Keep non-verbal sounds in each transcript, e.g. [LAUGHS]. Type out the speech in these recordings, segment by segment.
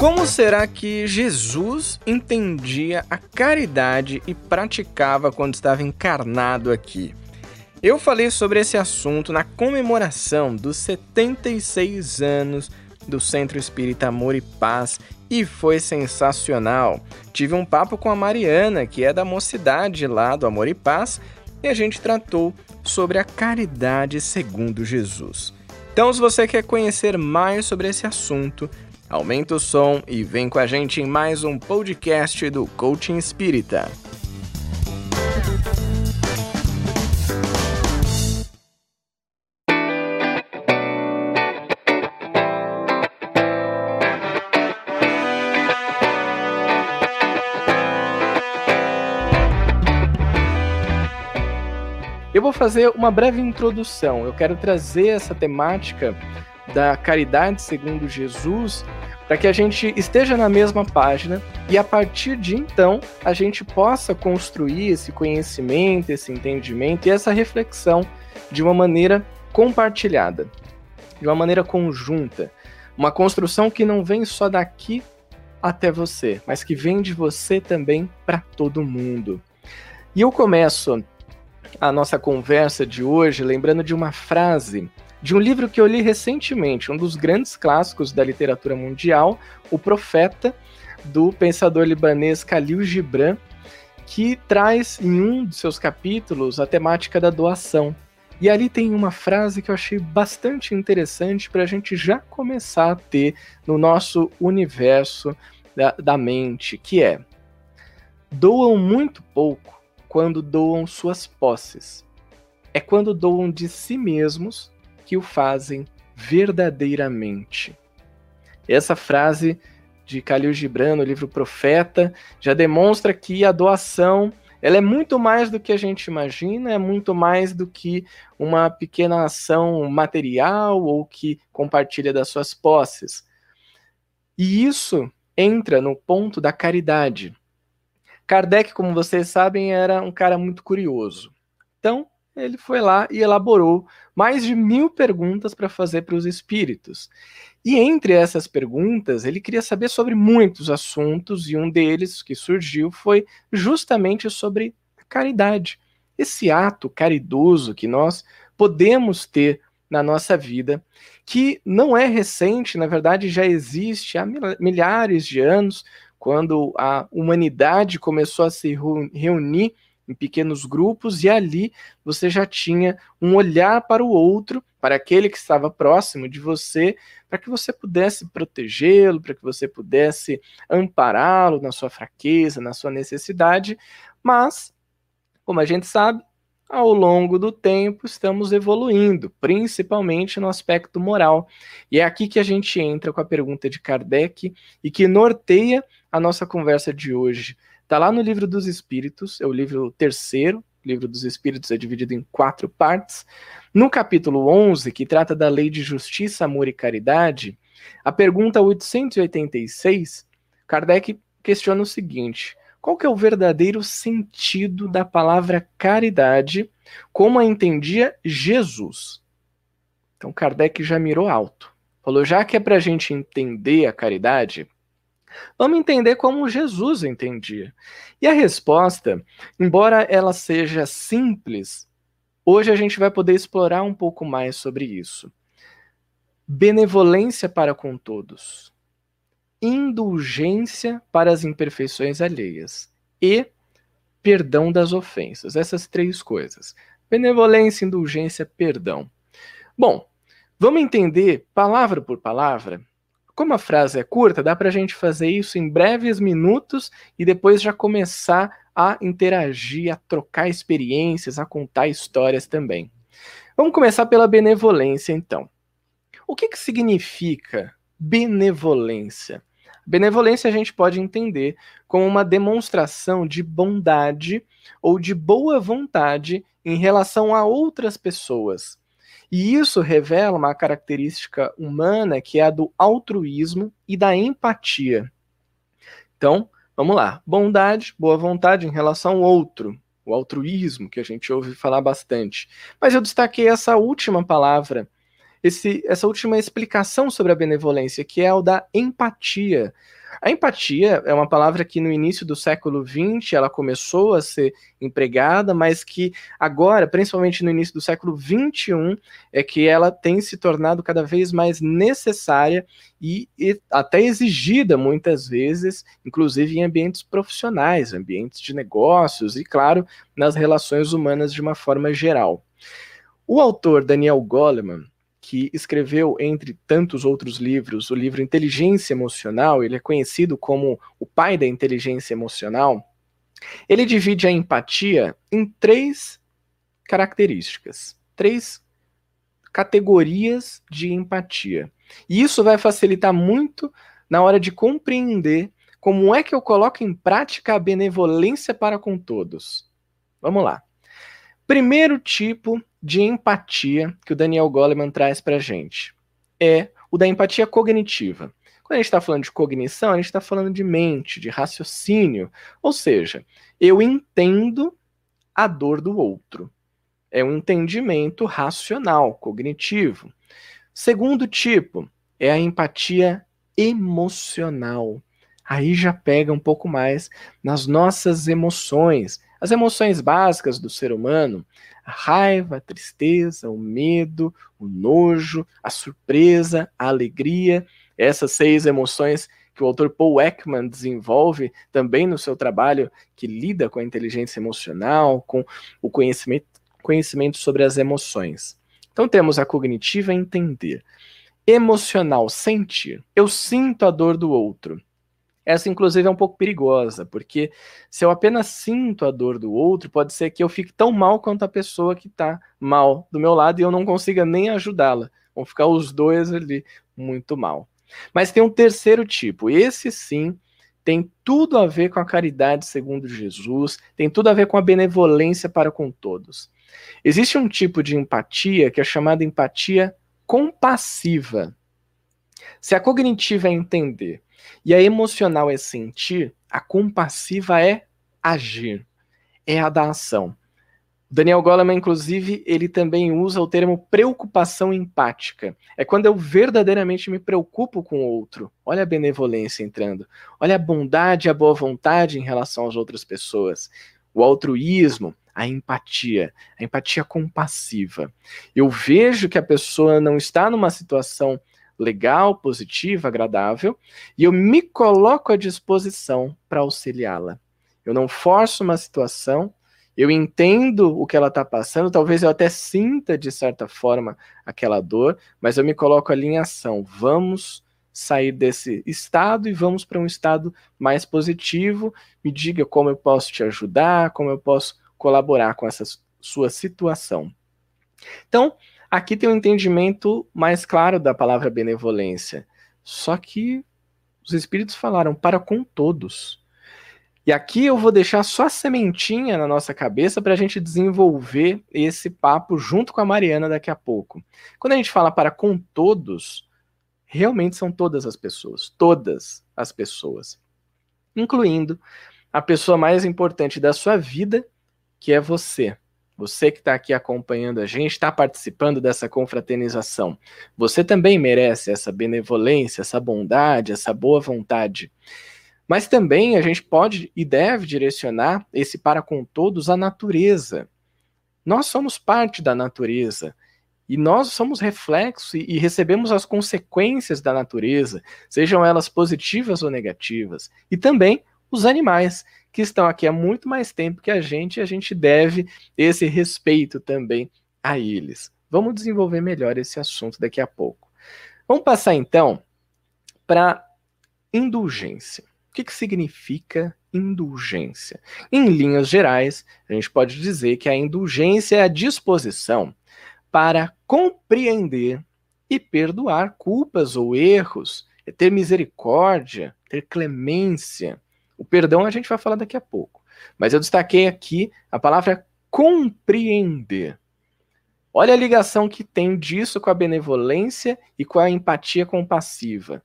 Como será que Jesus entendia a caridade e praticava quando estava encarnado aqui? Eu falei sobre esse assunto na comemoração dos 76 anos do Centro Espírita Amor e Paz e foi sensacional. Tive um papo com a Mariana, que é da mocidade lá do Amor e Paz, e a gente tratou sobre a caridade segundo Jesus. Então, se você quer conhecer mais sobre esse assunto, Aumenta o som e vem com a gente em mais um podcast do Coaching Espírita. Eu vou fazer uma breve introdução. Eu quero trazer essa temática da caridade segundo Jesus, para que a gente esteja na mesma página e a partir de então a gente possa construir esse conhecimento, esse entendimento e essa reflexão de uma maneira compartilhada, de uma maneira conjunta, uma construção que não vem só daqui até você, mas que vem de você também para todo mundo. E eu começo a nossa conversa de hoje lembrando de uma frase de um livro que eu li recentemente, um dos grandes clássicos da literatura mundial, O Profeta, do pensador libanês Khalil Gibran, que traz em um de seus capítulos a temática da doação. E ali tem uma frase que eu achei bastante interessante para a gente já começar a ter no nosso universo da, da mente, que é: doam muito pouco quando doam suas posses. É quando doam de si mesmos que o fazem verdadeiramente. Essa frase de Khalil Gibran no livro Profeta já demonstra que a doação ela é muito mais do que a gente imagina, é muito mais do que uma pequena ação material ou que compartilha das suas posses. E isso entra no ponto da caridade. Kardec, como vocês sabem, era um cara muito curioso. Então, ele foi lá e elaborou mais de mil perguntas para fazer para os espíritos. E entre essas perguntas, ele queria saber sobre muitos assuntos, e um deles que surgiu foi justamente sobre a caridade. Esse ato caridoso que nós podemos ter na nossa vida, que não é recente, na verdade já existe há milhares de anos, quando a humanidade começou a se reunir em pequenos grupos, e ali você já tinha um olhar para o outro, para aquele que estava próximo de você, para que você pudesse protegê-lo, para que você pudesse ampará-lo na sua fraqueza, na sua necessidade, mas, como a gente sabe, ao longo do tempo estamos evoluindo, principalmente no aspecto moral. E é aqui que a gente entra com a pergunta de Kardec e que norteia a nossa conversa de hoje. Está lá no Livro dos Espíritos, é o livro terceiro, o Livro dos Espíritos é dividido em quatro partes. No capítulo 11, que trata da lei de justiça, amor e caridade, a pergunta 886, Kardec questiona o seguinte: qual que é o verdadeiro sentido da palavra caridade, como a entendia Jesus? Então Kardec já mirou alto. Falou, já que é para a gente entender a caridade, Vamos entender como Jesus entendia. E a resposta, embora ela seja simples, hoje a gente vai poder explorar um pouco mais sobre isso. Benevolência para com todos, indulgência para as imperfeições alheias e perdão das ofensas. Essas três coisas: benevolência, indulgência, perdão. Bom, vamos entender palavra por palavra como a frase é curta, dá para a gente fazer isso em breves minutos e depois já começar a interagir, a trocar experiências, a contar histórias também. Vamos começar pela benevolência, então. O que, que significa benevolência? Benevolência a gente pode entender como uma demonstração de bondade ou de boa vontade em relação a outras pessoas, e isso revela uma característica humana que é a do altruísmo e da empatia. Então, vamos lá. Bondade, boa vontade em relação ao outro. O altruísmo, que a gente ouve falar bastante. Mas eu destaquei essa última palavra esse, essa última explicação sobre a benevolência, que é o da empatia. A empatia é uma palavra que no início do século XX ela começou a ser empregada, mas que agora, principalmente no início do século XXI, é que ela tem se tornado cada vez mais necessária e, e até exigida muitas vezes, inclusive em ambientes profissionais, ambientes de negócios e, claro, nas relações humanas de uma forma geral. O autor Daniel Goleman, que escreveu, entre tantos outros livros, o livro Inteligência Emocional, ele é conhecido como o pai da inteligência emocional, ele divide a empatia em três características, três categorias de empatia. E isso vai facilitar muito na hora de compreender como é que eu coloco em prática a benevolência para com todos. Vamos lá. Primeiro tipo de empatia que o Daniel Goleman traz para a gente é o da empatia cognitiva. Quando a gente está falando de cognição, a gente está falando de mente, de raciocínio. Ou seja, eu entendo a dor do outro. É um entendimento racional, cognitivo. Segundo tipo é a empatia emocional. Aí já pega um pouco mais nas nossas emoções, as emoções básicas do ser humano, a raiva, a tristeza, o medo, o nojo, a surpresa, a alegria, essas seis emoções que o autor Paul Ekman desenvolve também no seu trabalho que lida com a inteligência emocional, com o conhecimento, conhecimento sobre as emoções. Então temos a cognitiva entender, emocional sentir. Eu sinto a dor do outro. Essa, inclusive, é um pouco perigosa, porque se eu apenas sinto a dor do outro, pode ser que eu fique tão mal quanto a pessoa que está mal do meu lado e eu não consiga nem ajudá-la. Vão ficar os dois ali muito mal. Mas tem um terceiro tipo. Esse sim tem tudo a ver com a caridade segundo Jesus, tem tudo a ver com a benevolência para com todos. Existe um tipo de empatia que é chamada empatia compassiva. Se a cognitiva é entender e a emocional é sentir, a compassiva é agir, é a da ação. Daniel Goleman, inclusive, ele também usa o termo preocupação empática. É quando eu verdadeiramente me preocupo com o outro. Olha a benevolência entrando. Olha a bondade a boa vontade em relação às outras pessoas. O altruísmo, a empatia, a empatia compassiva. Eu vejo que a pessoa não está numa situação legal, positiva, agradável, e eu me coloco à disposição para auxiliá-la. Eu não forço uma situação, eu entendo o que ela está passando, talvez eu até sinta de certa forma aquela dor, mas eu me coloco ali em ação. Vamos sair desse estado e vamos para um estado mais positivo. Me diga como eu posso te ajudar, como eu posso colaborar com essa sua situação. Então, Aqui tem um entendimento mais claro da palavra benevolência. Só que os espíritos falaram para com todos. E aqui eu vou deixar só a sementinha na nossa cabeça para a gente desenvolver esse papo junto com a Mariana daqui a pouco. Quando a gente fala para com todos, realmente são todas as pessoas, todas as pessoas, incluindo a pessoa mais importante da sua vida, que é você. Você que está aqui acompanhando a gente, está participando dessa confraternização. Você também merece essa benevolência, essa bondade, essa boa vontade. Mas também a gente pode e deve direcionar esse para com todos à natureza. Nós somos parte da natureza. E nós somos reflexo e, recebemos as consequências da natureza, sejam elas positivas ou negativas. E também os animais, que estão aqui há muito mais tempo que a gente, e a gente deve esse respeito também a eles. Vamos desenvolver melhor esse assunto daqui a pouco. Vamos passar então para indulgência. O que, que significa indulgência? Em linhas gerais, a gente pode dizer que a indulgência é a disposição para compreender e perdoar culpas ou erros, é ter misericórdia, ter clemência, o perdão a gente vai falar daqui a pouco. Mas eu destaquei aqui a palavra compreender. Olha a ligação que tem disso com a benevolência e com a empatia compassiva.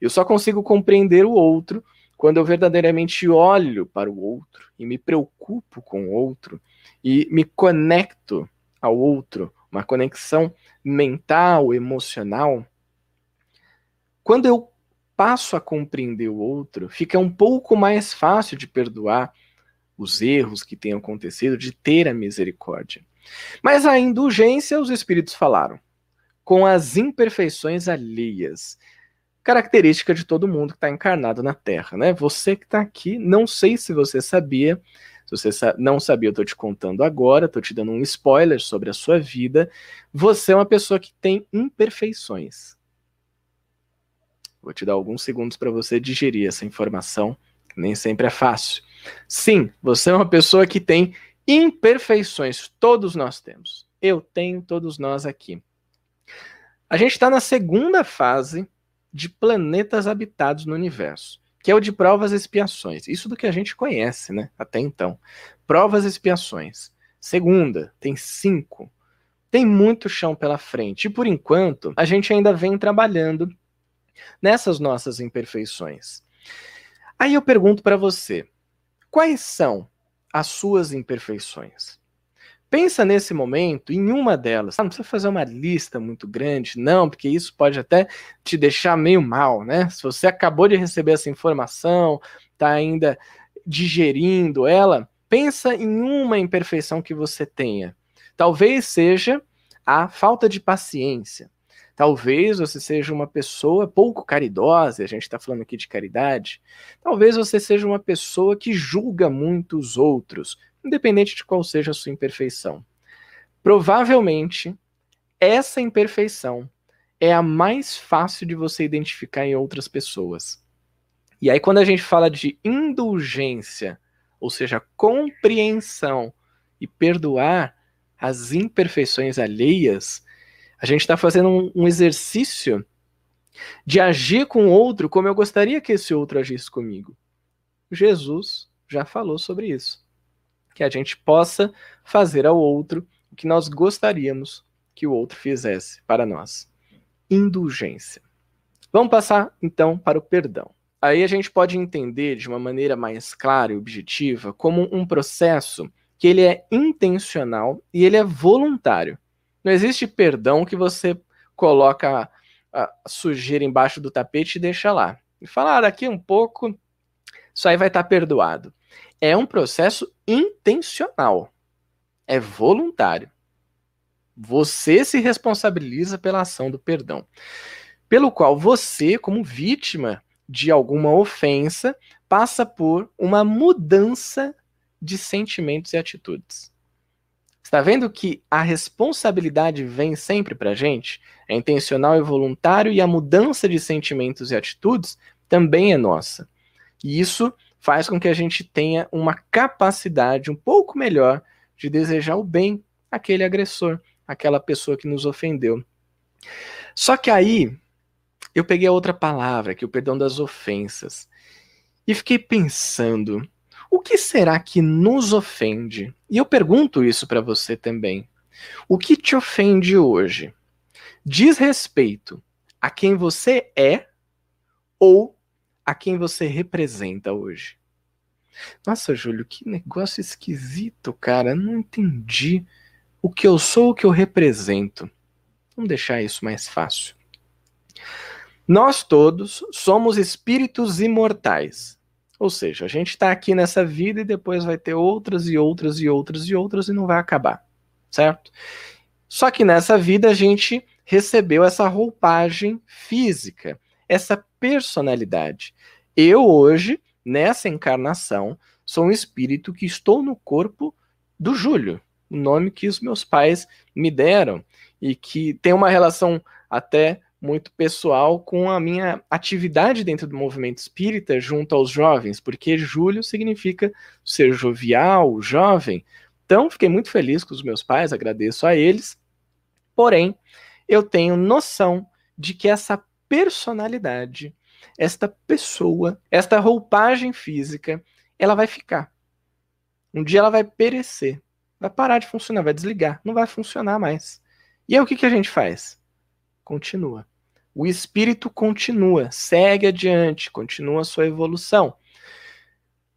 Eu só consigo compreender o outro quando eu verdadeiramente olho para o outro e me preocupo com o outro e me conecto ao outro, uma conexão mental, emocional, quando eu passo a compreender o outro, fica um pouco mais fácil de perdoar os erros que tenham acontecido, de ter a misericórdia. Mas a indulgência, os espíritos falaram, com as imperfeições alheias, característica de todo mundo que está encarnado na Terra, né? Você que está aqui, não sei se você sabia, se você não sabia, eu estou te contando agora, estou te dando um spoiler sobre a sua vida. Você é uma pessoa que tem imperfeições. Vou te dar alguns segundos para você digerir essa informação, nem sempre é fácil. Sim, você é uma pessoa que tem imperfeições, todos nós temos. Eu tenho, todos nós aqui. A gente está na segunda fase de planetas habitados no universo, que é o de provas e expiações. Isso do que a gente conhece, né? Até então. Provas e expiações. Segunda, tem cinco. Tem muito chão pela frente. E por enquanto, a gente ainda vem trabalhando nessas nossas imperfeições. Aí eu pergunto para você: quais são as suas imperfeições? Pensa nesse momento em uma delas. Ah, não precisa fazer uma lista muito grande, não, porque isso pode até te deixar meio mal, né? Se você acabou de receber essa informação, está ainda digerindo ela, pensa em uma imperfeição que você tenha. Talvez seja a falta de paciência. Talvez você seja uma pessoa pouco caridosa, a gente está falando aqui de caridade. Talvez você seja uma pessoa que julga muito os outros, independente de qual seja a sua imperfeição. Provavelmente, essa imperfeição é a mais fácil de você identificar em outras pessoas. E aí, quando a gente fala de indulgência, ou seja, compreensão e perdoar as imperfeições alheias, a gente está fazendo um, um exercício de agir com o outro como eu gostaria que esse outro agisse comigo. Jesus já falou sobre isso. Que a gente possa fazer ao outro o que nós gostaríamos que o outro fizesse para nós. Indulgência. Vamos passar então para o perdão. Aí a gente pode entender de uma maneira mais clara e objetiva como um processo que ele é intencional e ele é voluntário. Não existe perdão que você coloca a sujeira embaixo do tapete e deixa lá. E fala, ah, daqui um pouco, isso aí vai estar tá perdoado. É um processo intencional. É voluntário. Você se responsabiliza pela ação do perdão. Pelo qual você, como vítima de alguma ofensa, passa por uma mudança de sentimentos e atitudes. Está vendo que a responsabilidade vem sempre para a gente? É intencional e voluntário e a mudança de sentimentos e atitudes também é nossa. E isso faz com que a gente tenha uma capacidade um pouco melhor de desejar o bem àquele agressor, àquela pessoa que nos ofendeu. Só que aí eu peguei a outra palavra, que é o perdão das ofensas, e fiquei pensando, o que será que nos ofende? E eu pergunto isso para você também. O que te ofende hoje? Diz respeito a quem você é ou a quem você representa hoje? Nossa, Júlio, que negócio esquisito, cara. Não entendi o que eu sou, o que eu represento. Vamos deixar isso mais fácil. Nós todos somos espíritos imortais. Ou seja, a gente está aqui nessa vida e depois vai ter outras e outras e outras e outras e não vai acabar, certo? Só que nessa vida a gente recebeu essa roupagem física, essa personalidade. Eu hoje, nessa encarnação, sou um espírito que estou no corpo do Júlio, o nome que os meus pais me deram e que tem uma relação até muito pessoal com a minha atividade dentro do movimento espírita junto aos jovens, porque Júlio significa ser jovial, jovem. Então, fiquei muito feliz com os meus pais, agradeço a eles. Porém, eu tenho noção de que essa personalidade, esta pessoa, esta roupagem física, ela vai ficar. Um dia ela vai perecer, vai parar de funcionar, vai desligar, não vai funcionar mais. E aí o que, que a gente faz? Continua. O espírito continua, segue adiante, continua a sua evolução.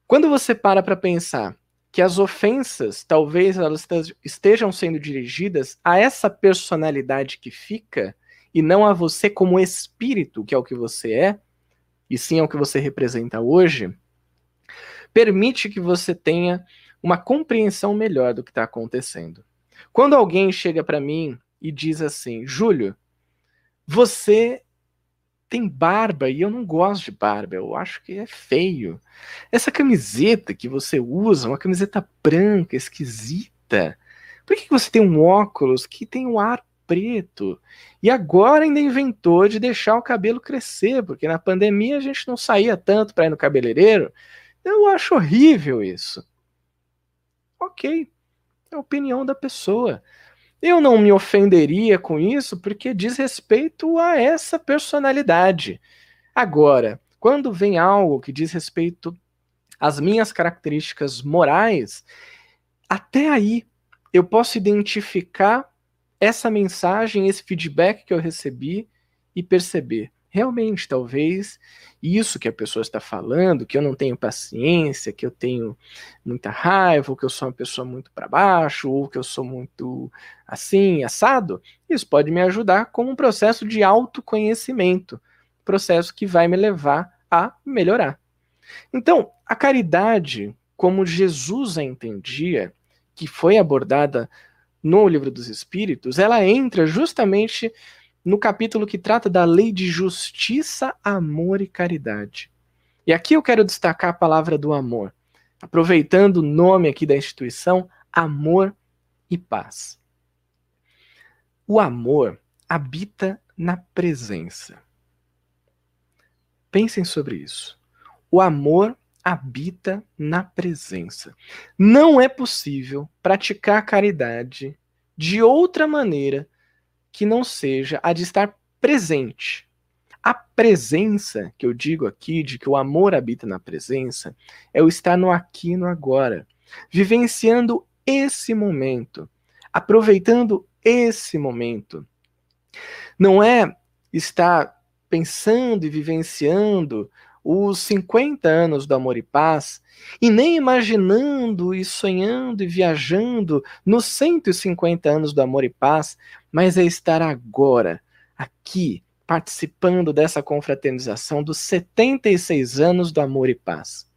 Quando você para para pensar que as ofensas, talvez elas estejam sendo dirigidas a essa personalidade que fica e não a você como espírito, que é o que você é, e sim é o que você representa hoje, permite que você tenha uma compreensão melhor do que está acontecendo. Quando alguém chega para mim e diz assim, Júlio, você tem barba e eu não gosto de barba, eu acho que é feio. Essa camiseta que você usa, uma camiseta branca, esquisita. Por que você tem um óculos que tem um ar preto? E agora ainda inventou de deixar o cabelo crescer, porque na pandemia a gente não saía tanto para ir no cabeleireiro. Eu acho horrível isso. Ok, é a opinião da pessoa. Eu não me ofenderia com isso porque diz respeito a essa personalidade. Agora, quando vem algo que diz respeito às minhas características morais, até aí eu posso identificar essa mensagem, esse feedback que eu recebi e perceber realmente, talvez isso que a pessoa está falando, que eu não tenho paciência, que eu tenho muita raiva, ou que eu sou uma pessoa muito para baixo, ou que eu sou muito assim, assado, isso pode me ajudar como um processo de autoconhecimento, processo que vai me levar a melhorar. Então, a caridade, como Jesus a entendia, que foi abordada no Livro dos Espíritos, ela entra justamente no capítulo que trata da lei de justiça, amor e caridade. E aqui eu quero destacar a palavra do amor, aproveitando o nome aqui da instituição, amor e paz. O amor habita na presença. Pensem sobre isso. O amor habita na presença. Não é possível praticar caridade de outra maneira que não seja a de estar presente. A presença, que eu digo aqui, de que o amor habita na presença, é o estar no aqui e no agora, vivenciando esse momento, aproveitando esse momento. Não é estar pensando e vivenciando os 50 anos do amor e paz, e nem imaginando e sonhando e viajando nos 150 anos do amor e paz, mas é estar agora, aqui, participando dessa confraternização dos 76 anos do amor e paz.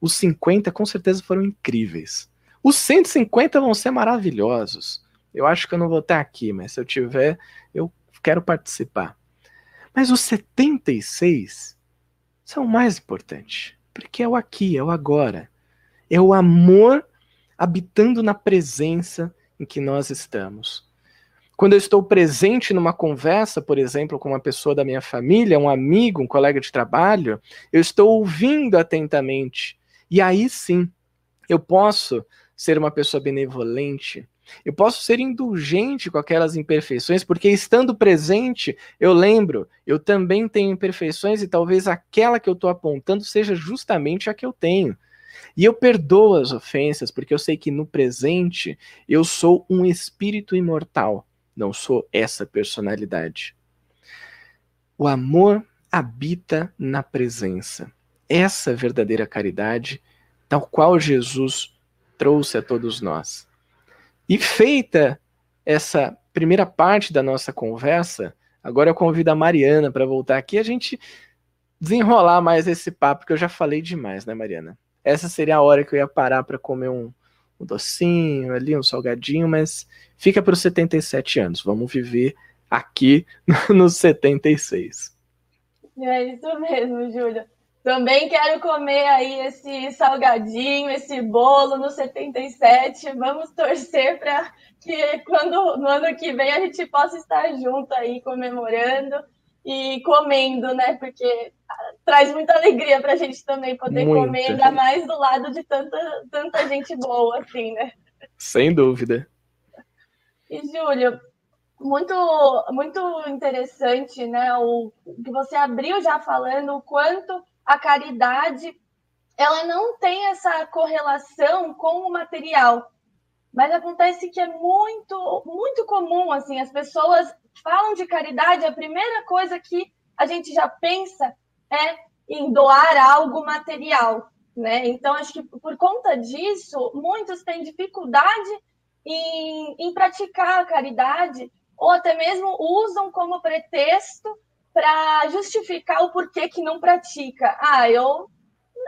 Os 50 com certeza foram incríveis. Os 150 vão ser maravilhosos. Eu acho que eu não vou estar aqui, mas se eu tiver, eu quero participar. Mas os 76 são o mais importantes, porque é o aqui, é o agora. É o amor habitando na presença em que nós estamos. Quando eu estou presente numa conversa, por exemplo, com uma pessoa da minha família, um amigo, um colega de trabalho, eu estou ouvindo atentamente. E aí sim, eu posso ser uma pessoa benevolente, eu posso ser indulgente com aquelas imperfeições, porque estando presente, eu lembro, eu também tenho imperfeições e talvez aquela que eu estou apontando seja justamente a que eu tenho. E eu perdoo as ofensas, porque eu sei que no presente eu sou um espírito imortal, não sou essa personalidade. O amor habita na presença. Essa verdadeira caridade, tal qual Jesus trouxe a todos nós. E feita essa primeira parte da nossa conversa, agora eu convido a Mariana para voltar aqui a gente desenrolar mais esse papo, que eu já falei demais, né, Mariana? Essa seria a hora que eu ia parar para comer um, um docinho ali, um salgadinho, mas fica para os 77 anos. Vamos viver aqui [LAUGHS] nos 76. É isso mesmo, Júlia. Também quero comer aí esse salgadinho, esse bolo no 77. Vamos torcer para que quando no ano que vem a gente possa estar junto aí comemorando e comendo, né? Porque traz muita alegria para a gente também poder comer, ainda mais do lado de tanta, tanta gente boa, assim, né? Sem dúvida. E, Júlio, muito, muito interessante, né? O que você abriu já falando o quanto a caridade ela não tem essa correlação com o material. Mas acontece que é muito, muito comum, assim, as pessoas falam de caridade, a primeira coisa que a gente já pensa é em doar algo material. né? Então, acho que por conta disso, muitos têm dificuldade em, em praticar a caridade, ou até mesmo usam como pretexto para justificar o porquê que não pratica. Ah, eu,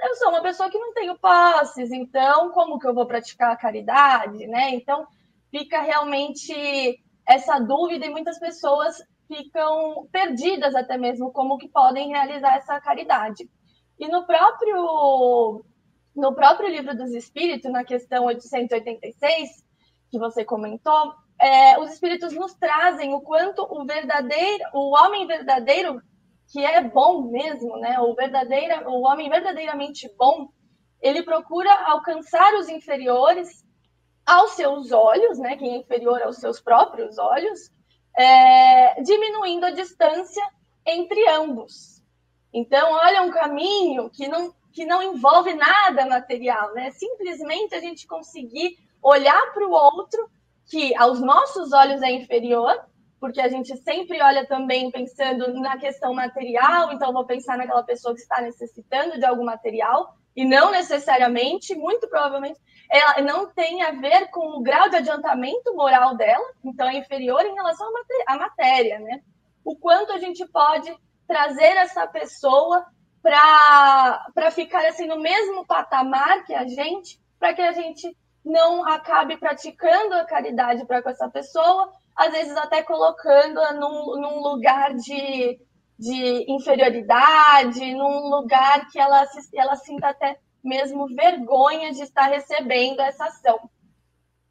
eu sou uma pessoa que não tenho posses, então como que eu vou praticar a caridade, né? Então, fica realmente essa dúvida e muitas pessoas ficam perdidas até mesmo como que podem realizar essa caridade. E no próprio no próprio livro dos Espíritos, na questão 886, que você comentou, é, os Espíritos nos trazem o quanto o verdadeiro, o homem verdadeiro, que é bom mesmo, né? O verdadeiro, o homem verdadeiramente bom, ele procura alcançar os inferiores aos seus olhos, né? Quem é inferior aos seus próprios olhos, é, diminuindo a distância entre ambos. Então, olha um caminho que não, que não envolve nada material, né? Simplesmente a gente conseguir olhar para o outro, que aos nossos olhos é inferior, porque a gente sempre olha também pensando na questão material, então vou pensar naquela pessoa que está necessitando de algum material, e não necessariamente, muito provavelmente, ela não tem a ver com o grau de adiantamento moral dela, então é inferior em relação à matéria, né? O quanto a gente pode trazer essa pessoa para ficar assim no mesmo patamar que a gente, para que a gente não acabe praticando a caridade para com essa pessoa, às vezes até colocando-a num, num lugar de, de inferioridade, num lugar que ela, ela sinta até mesmo vergonha de estar recebendo essa ação.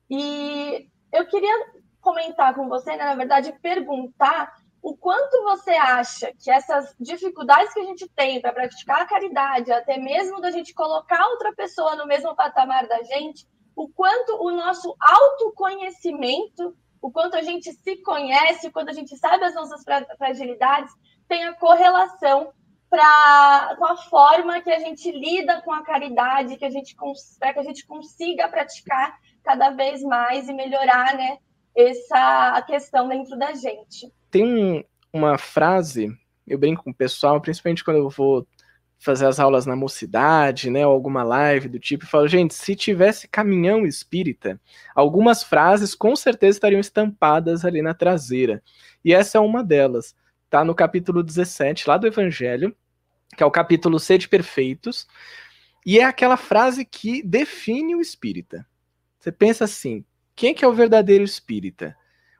E eu queria comentar com você, né, na verdade, perguntar o quanto você acha que essas dificuldades que a gente tem para praticar a caridade, até mesmo da gente colocar outra pessoa no mesmo patamar da gente, o quanto o nosso autoconhecimento, o quanto a gente se conhece, o quanto a gente sabe as nossas fragilidades, tem a correlação pra, com a forma que a gente lida com a caridade, que a gente para que a gente consiga praticar cada vez mais e melhorar, né, essa questão dentro da gente. Tem um, uma frase, eu brinco com o pessoal, principalmente quando eu vou fazer as aulas na mocidade, né, ou alguma live do tipo, e falo, gente, se tivesse caminhão espírita, algumas frases com certeza estariam estampadas ali na traseira. E essa é uma delas. Tá no capítulo 17, lá do Evangelho, que é o capítulo Sede Perfeitos, e é aquela frase que define o espírita. Você pensa assim: quem que é o verdadeiro espírita?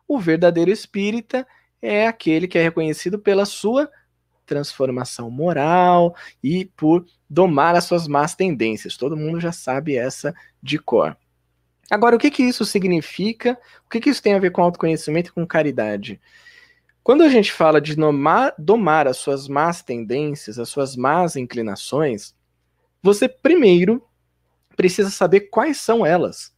O verdadeiro espírita é aquele que é reconhecido pela sua transformação moral e por domar as suas más tendências. Todo mundo já sabe essa de cor. Agora, o que, que isso significa? O que, que isso tem a ver com autoconhecimento e com caridade? Quando a gente fala de domar, domar as suas más tendências, as suas más inclinações, você primeiro precisa saber quais são elas.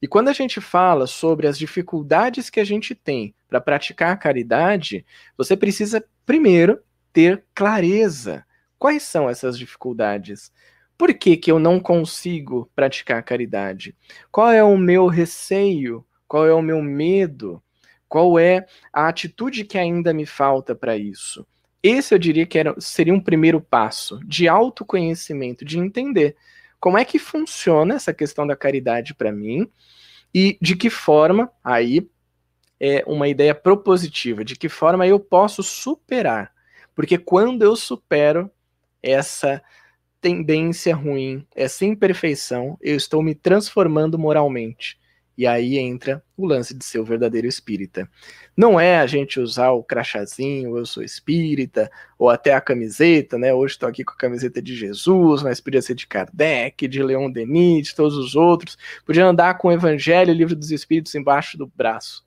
E quando a gente fala sobre as dificuldades que a gente tem para praticar a caridade, você precisa primeiro ter clareza. Quais são essas dificuldades? Por que, que eu não consigo praticar a caridade? Qual é o meu receio? Qual é o meu medo? Qual é a atitude que ainda me falta para isso? Esse eu diria que era, seria um primeiro passo de autoconhecimento, de entender como é que funciona essa questão da caridade para mim e de que forma, aí é uma ideia propositiva, de que forma eu posso superar. Porque quando eu supero essa tendência ruim, essa imperfeição, eu estou me transformando moralmente. E aí entra o lance de ser o verdadeiro espírita. Não é a gente usar o crachazinho, eu sou espírita, ou até a camiseta, né? Hoje estou aqui com a camiseta de Jesus, mas podia ser de Kardec, de Leon Denis, de todos os outros. Podia andar com o Evangelho, o Livro dos Espíritos embaixo do braço.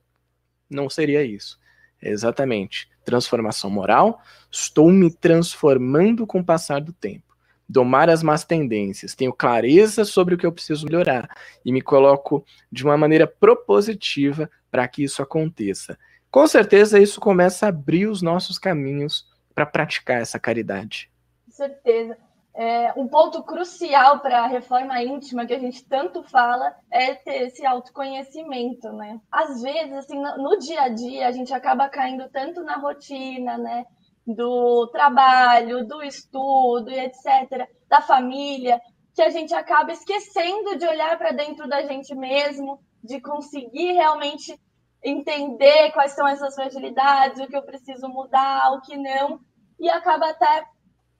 Não seria isso. É exatamente. Transformação moral, estou me transformando com o passar do tempo domar as más tendências, tenho clareza sobre o que eu preciso melhorar e me coloco de uma maneira propositiva para que isso aconteça. Com certeza isso começa a abrir os nossos caminhos para praticar essa caridade. Com certeza. É, um ponto crucial para a reforma íntima que a gente tanto fala é ter esse autoconhecimento, né? Às vezes, assim, no, no dia a dia, a gente acaba caindo tanto na rotina, né? Do trabalho, do estudo e etc., da família, que a gente acaba esquecendo de olhar para dentro da gente mesmo, de conseguir realmente entender quais são essas fragilidades, o que eu preciso mudar, o que não, e acaba até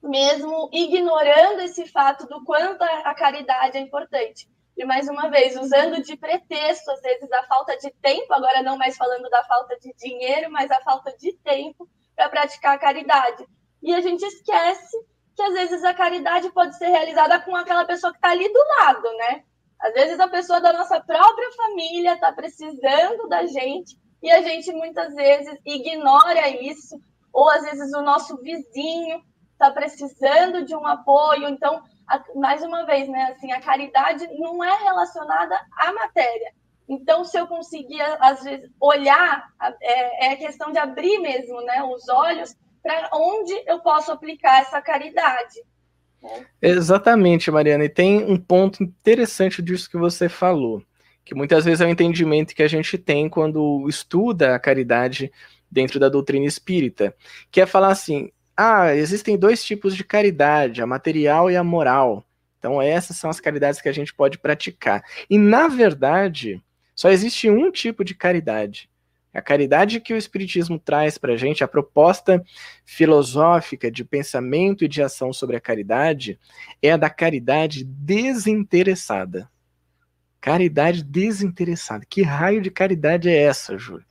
mesmo ignorando esse fato do quanto a caridade é importante. E mais uma vez, usando de pretexto, às vezes, a falta de tempo, agora não mais falando da falta de dinheiro, mas a falta de tempo para praticar a caridade. E a gente esquece que às vezes a caridade pode ser realizada com aquela pessoa que está ali do lado, né? Às vezes a pessoa da nossa própria família está precisando da gente e a gente muitas vezes ignora isso, ou às vezes o nosso vizinho está precisando de um apoio. Então, a, mais uma vez, né, assim, a caridade não é relacionada à matéria. Então, se eu conseguir, às vezes, olhar, é, é questão de abrir mesmo né, os olhos para onde eu posso aplicar essa caridade. Né? Exatamente, Mariana. E tem um ponto interessante disso que você falou, que muitas vezes é o entendimento que a gente tem quando estuda a caridade dentro da doutrina espírita, que é falar assim: ah, existem dois tipos de caridade, a material e a moral. Então, essas são as caridades que a gente pode praticar. E, na verdade, só existe um tipo de caridade, a caridade que o Espiritismo traz para a gente, a proposta filosófica de pensamento e de ação sobre a caridade, é a da caridade desinteressada. Caridade desinteressada. Que raio de caridade é essa, Júlio?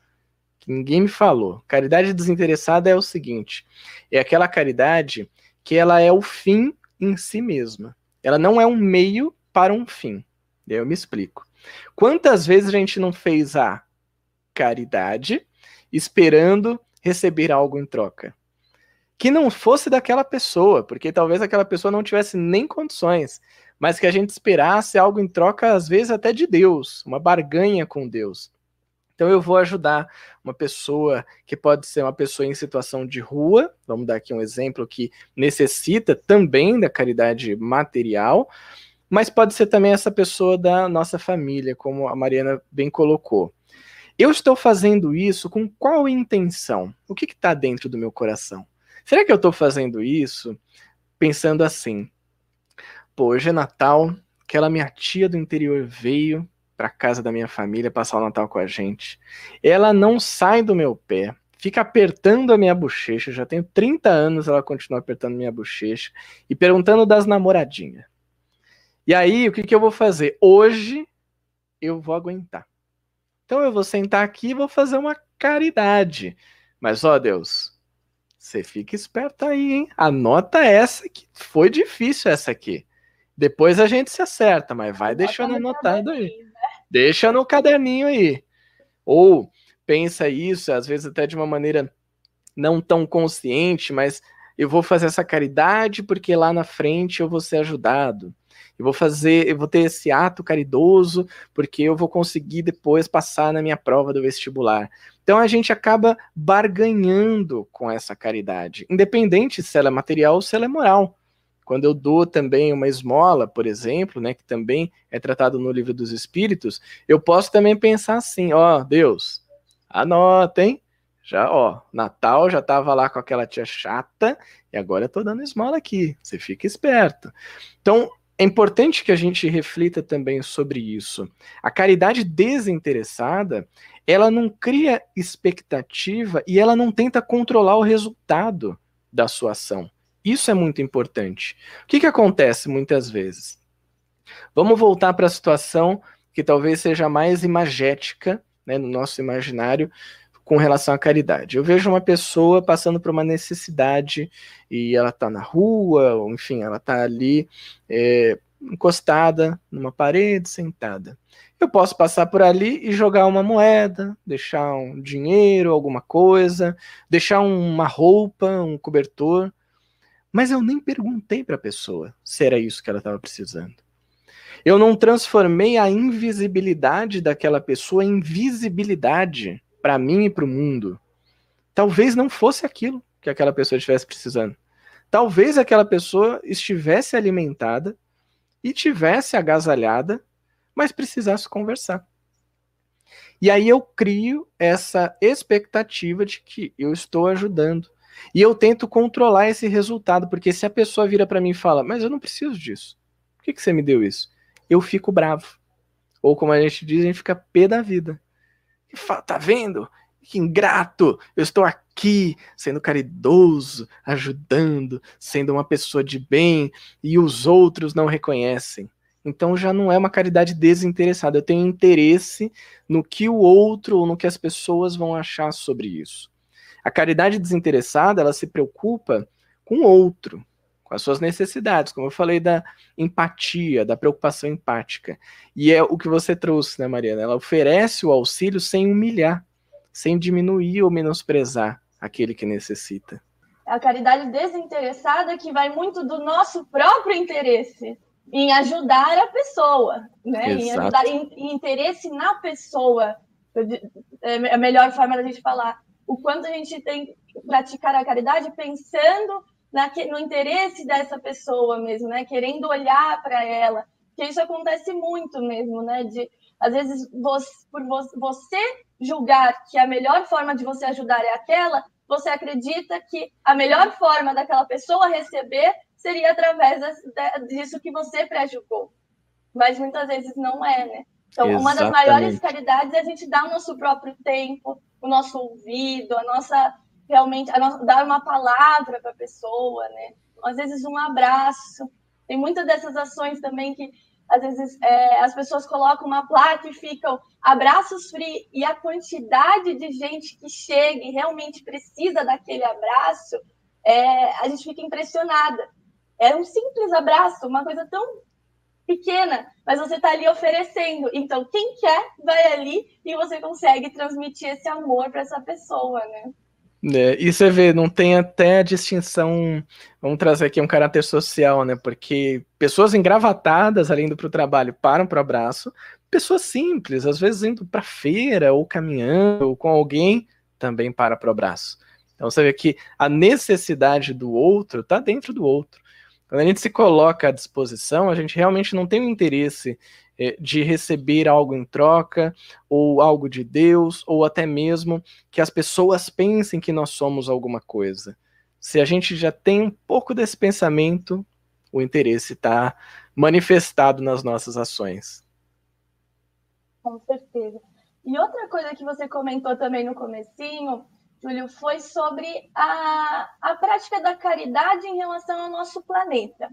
Que ninguém me falou. Caridade desinteressada é o seguinte: é aquela caridade que ela é o fim em si mesma. Ela não é um meio para um fim. Eu me explico. Quantas vezes a gente não fez a caridade, esperando receber algo em troca. Que não fosse daquela pessoa, porque talvez aquela pessoa não tivesse nem condições, mas que a gente esperasse algo em troca, às vezes até de Deus, uma barganha com Deus. Então eu vou ajudar uma pessoa que pode ser uma pessoa em situação de rua, vamos dar aqui um exemplo que necessita também da caridade material, mas pode ser também essa pessoa da nossa família, como a Mariana bem colocou. Eu estou fazendo isso com qual intenção? O que está dentro do meu coração? Será que eu estou fazendo isso pensando assim? Pô, hoje é Natal, aquela minha tia do interior veio para casa da minha família passar o Natal com a gente. Ela não sai do meu pé, fica apertando a minha bochecha. Já tenho 30 anos, ela continua apertando minha bochecha e perguntando das namoradinhas. E aí, o que, que eu vou fazer? Hoje eu vou aguentar. Então eu vou sentar aqui e vou fazer uma caridade. Mas, ó Deus, você fica esperto aí, hein? Anota essa que foi difícil essa aqui. Depois a gente se acerta, mas vai Anota deixando anotado aí. Né? Deixa no caderninho aí. Ou pensa isso, às vezes até de uma maneira não tão consciente, mas eu vou fazer essa caridade porque lá na frente eu vou ser ajudado. Eu vou fazer, eu vou ter esse ato caridoso, porque eu vou conseguir depois passar na minha prova do vestibular. Então a gente acaba barganhando com essa caridade, independente se ela é material ou se ela é moral. Quando eu dou também uma esmola, por exemplo, né, que também é tratado no livro dos Espíritos, eu posso também pensar assim: ó, Deus, anota, hein? Já, ó, Natal já tava lá com aquela tia chata e agora eu tô dando esmola aqui. Você fica esperto. Então, é importante que a gente reflita também sobre isso. A caridade desinteressada, ela não cria expectativa e ela não tenta controlar o resultado da sua ação. Isso é muito importante. O que, que acontece muitas vezes? Vamos voltar para a situação que talvez seja mais imagética né, no nosso imaginário, com relação à caridade. Eu vejo uma pessoa passando por uma necessidade e ela está na rua, ou enfim, ela está ali é, encostada numa parede, sentada. Eu posso passar por ali e jogar uma moeda, deixar um dinheiro, alguma coisa, deixar uma roupa, um cobertor, mas eu nem perguntei para a pessoa se era isso que ela estava precisando. Eu não transformei a invisibilidade daquela pessoa em visibilidade para mim e para o mundo, talvez não fosse aquilo que aquela pessoa estivesse precisando. Talvez aquela pessoa estivesse alimentada e tivesse agasalhada, mas precisasse conversar. E aí eu crio essa expectativa de que eu estou ajudando. E eu tento controlar esse resultado, porque se a pessoa vira para mim e fala: "Mas eu não preciso disso. Por que, que você me deu isso? Eu fico bravo. Ou como a gente diz, a gente fica pé da vida. Tá vendo? Que ingrato! Eu estou aqui sendo caridoso, ajudando, sendo uma pessoa de bem e os outros não reconhecem. Então já não é uma caridade desinteressada. Eu tenho interesse no que o outro ou no que as pessoas vão achar sobre isso. A caridade desinteressada, ela se preocupa com o outro, com as suas necessidades, como eu falei da empatia, da preocupação empática. E é o que você trouxe, né, Mariana? Ela oferece o auxílio sem humilhar, sem diminuir ou menosprezar aquele que necessita. É a caridade desinteressada que vai muito do nosso próprio interesse em ajudar a pessoa, né? Exato. Em ajudar em, interesse na pessoa. É a melhor forma da gente falar. O quanto a gente tem que praticar a caridade pensando no interesse dessa pessoa mesmo, né? Querendo olhar para ela. Que isso acontece muito mesmo, né? De às vezes você, por você julgar que a melhor forma de você ajudar é aquela, você acredita que a melhor forma daquela pessoa receber seria através disso que você prejudicou. Mas muitas vezes não é, né? Então, Exatamente. uma das maiores caridades é a gente dar o nosso próprio tempo, o nosso ouvido, a nossa realmente dar uma palavra para a pessoa, né? Às vezes um abraço. Tem muitas dessas ações também que às vezes é, as pessoas colocam uma placa e ficam abraços free e a quantidade de gente que chega e realmente precisa daquele abraço, é, a gente fica impressionada. É um simples abraço, uma coisa tão pequena, mas você está ali oferecendo. Então, quem quer, vai ali e você consegue transmitir esse amor para essa pessoa, né? É, e você vê, não tem até a distinção. Vamos trazer aqui um caráter social, né? Porque pessoas engravatadas ali indo para o trabalho param para o abraço, pessoas simples, às vezes indo para feira ou caminhando ou com alguém, também para para o abraço. Então você vê que a necessidade do outro está dentro do outro. Quando a gente se coloca à disposição, a gente realmente não tem o interesse de receber algo em troca, ou algo de Deus, ou até mesmo que as pessoas pensem que nós somos alguma coisa. Se a gente já tem um pouco desse pensamento, o interesse está manifestado nas nossas ações. Com certeza. E outra coisa que você comentou também no comecinho Júlio, foi sobre a, a prática da caridade em relação ao nosso planeta.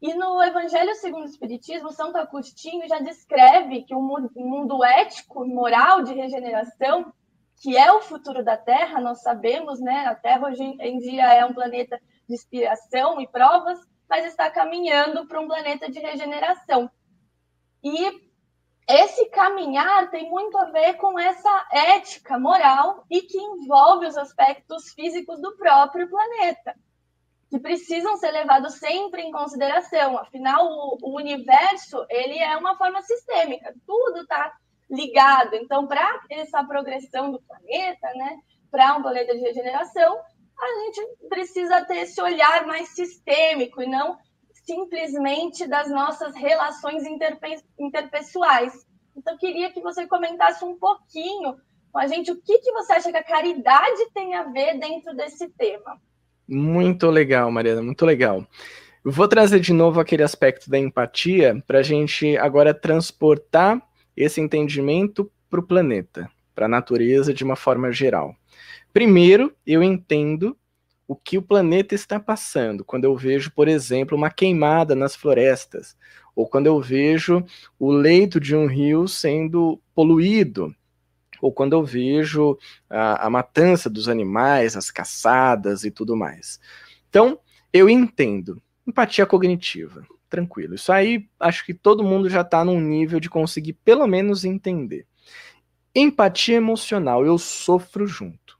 E no Evangelho segundo o Espiritismo, Santo Agostinho já descreve que o mundo, ético e moral de regeneração, que é o futuro da Terra, nós sabemos, né? A Terra hoje em dia é um planeta de inspiração e provas, mas está caminhando para um planeta de regeneração. E esse caminhar tem muito a ver com essa ética moral e que envolve os aspectos físicos do próprio planeta, que precisam ser levados sempre em consideração. Afinal, o, o universo ele é uma forma sistêmica, tudo está ligado. Então, para essa progressão do planeta, né, para um planeta de regeneração, a gente precisa ter esse olhar mais sistêmico e não simplesmente das nossas relações interpe interpessoais. Então, queria que você comentasse um pouquinho com a gente o que, que você acha que a caridade tem a ver dentro desse tema. Muito legal, Mariana, muito legal. Vou trazer de novo aquele aspecto da empatia para a gente agora transportar esse entendimento para o planeta, para a natureza de uma forma geral. Primeiro, eu entendo o que o planeta está passando. Quando eu vejo, por exemplo, uma queimada nas florestas, ou quando eu vejo o leito de um rio sendo poluído, ou quando eu vejo a, a matança dos animais, as caçadas e tudo mais. Então, eu entendo. Empatia cognitiva, tranquilo. Isso aí, acho que todo mundo já está num nível de conseguir pelo menos entender. Empatia emocional, eu sofro junto.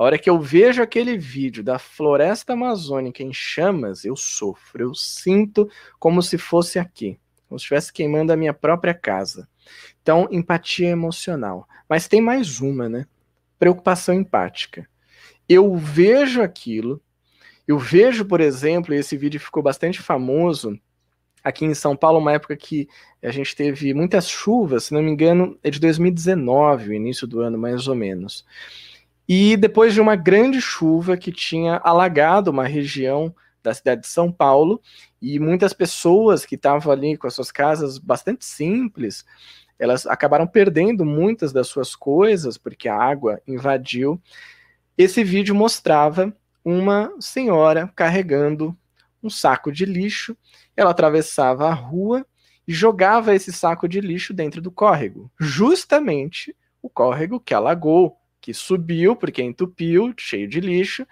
A hora que eu vejo aquele vídeo da floresta amazônica em chamas, eu sofro, eu sinto como se fosse aqui, como se estivesse queimando a minha própria casa. Então, empatia emocional. Mas tem mais uma, né? Preocupação empática. Eu vejo aquilo, eu vejo, por exemplo, esse vídeo ficou bastante famoso aqui em São Paulo, uma época que a gente teve muitas chuvas, se não me engano, é de 2019, o início do ano, mais ou menos. E depois de uma grande chuva que tinha alagado uma região da cidade de São Paulo, e muitas pessoas que estavam ali com as suas casas bastante simples, elas acabaram perdendo muitas das suas coisas porque a água invadiu. Esse vídeo mostrava uma senhora carregando um saco de lixo. Ela atravessava a rua e jogava esse saco de lixo dentro do córrego, justamente o córrego que alagou, que subiu porque entupiu, cheio de lixo,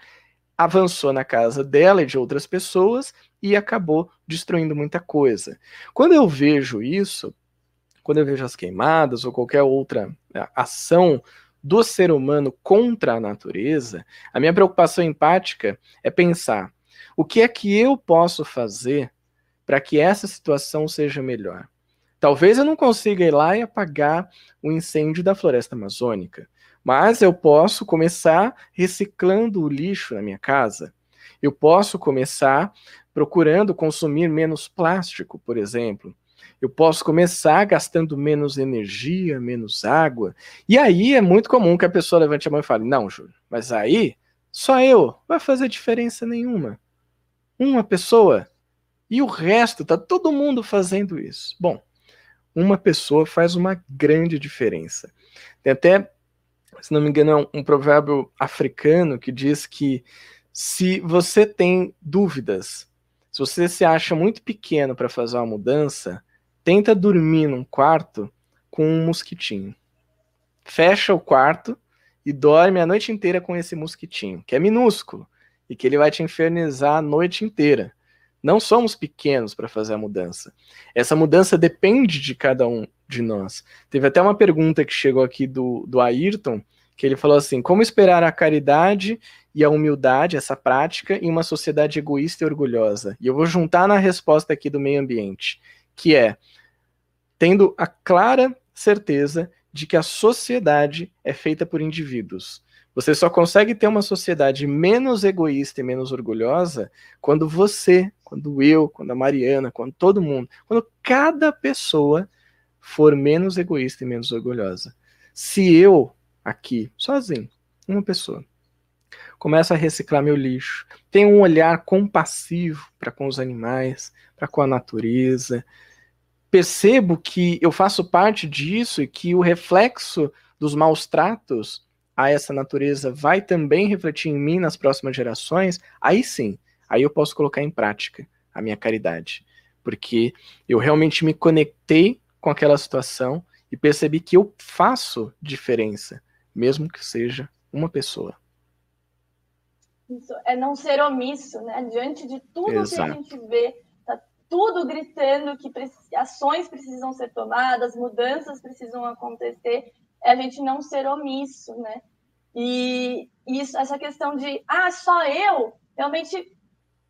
avançou na casa dela e de outras pessoas e acabou destruindo muita coisa. Quando eu vejo isso, quando eu vejo as queimadas ou qualquer outra né, ação do ser humano contra a natureza, a minha preocupação empática é pensar o que é que eu posso fazer para que essa situação seja melhor. Talvez eu não consiga ir lá e apagar o incêndio da floresta amazônica, mas eu posso começar reciclando o lixo na minha casa. Eu posso começar procurando consumir menos plástico, por exemplo. Eu posso começar gastando menos energia, menos água. E aí é muito comum que a pessoa levante a mão e fale: Não, Júlio, mas aí só eu vai fazer diferença nenhuma. Uma pessoa e o resto, tá todo mundo fazendo isso. Bom, uma pessoa faz uma grande diferença. Tem até se não me engano, é um, um provérbio africano que diz que se você tem dúvidas, se você se acha muito pequeno para fazer uma mudança, tenta dormir num quarto com um mosquitinho. Fecha o quarto e dorme a noite inteira com esse mosquitinho, que é minúsculo e que ele vai te infernizar a noite inteira. Não somos pequenos para fazer a mudança. Essa mudança depende de cada um de nós. Teve até uma pergunta que chegou aqui do, do Ayrton, que ele falou assim: como esperar a caridade e a humildade, essa prática, em uma sociedade egoísta e orgulhosa? E eu vou juntar na resposta aqui do meio ambiente, que é tendo a clara certeza de que a sociedade é feita por indivíduos. Você só consegue ter uma sociedade menos egoísta e menos orgulhosa quando você, quando eu, quando a Mariana, quando todo mundo, quando cada pessoa for menos egoísta e menos orgulhosa. Se eu, aqui, sozinho, uma pessoa, começo a reciclar meu lixo, tenho um olhar compassivo para com os animais, para com a natureza, percebo que eu faço parte disso e que o reflexo dos maus tratos a essa natureza vai também refletir em mim nas próximas gerações, aí sim, aí eu posso colocar em prática a minha caridade. Porque eu realmente me conectei com aquela situação e percebi que eu faço diferença, mesmo que seja uma pessoa. Isso é não ser omisso, né? Diante de tudo Exato. que a gente vê, tá tudo gritando que ações precisam ser tomadas, mudanças precisam acontecer, é a gente não ser omisso, né? E isso, essa questão de, ah, só eu, realmente,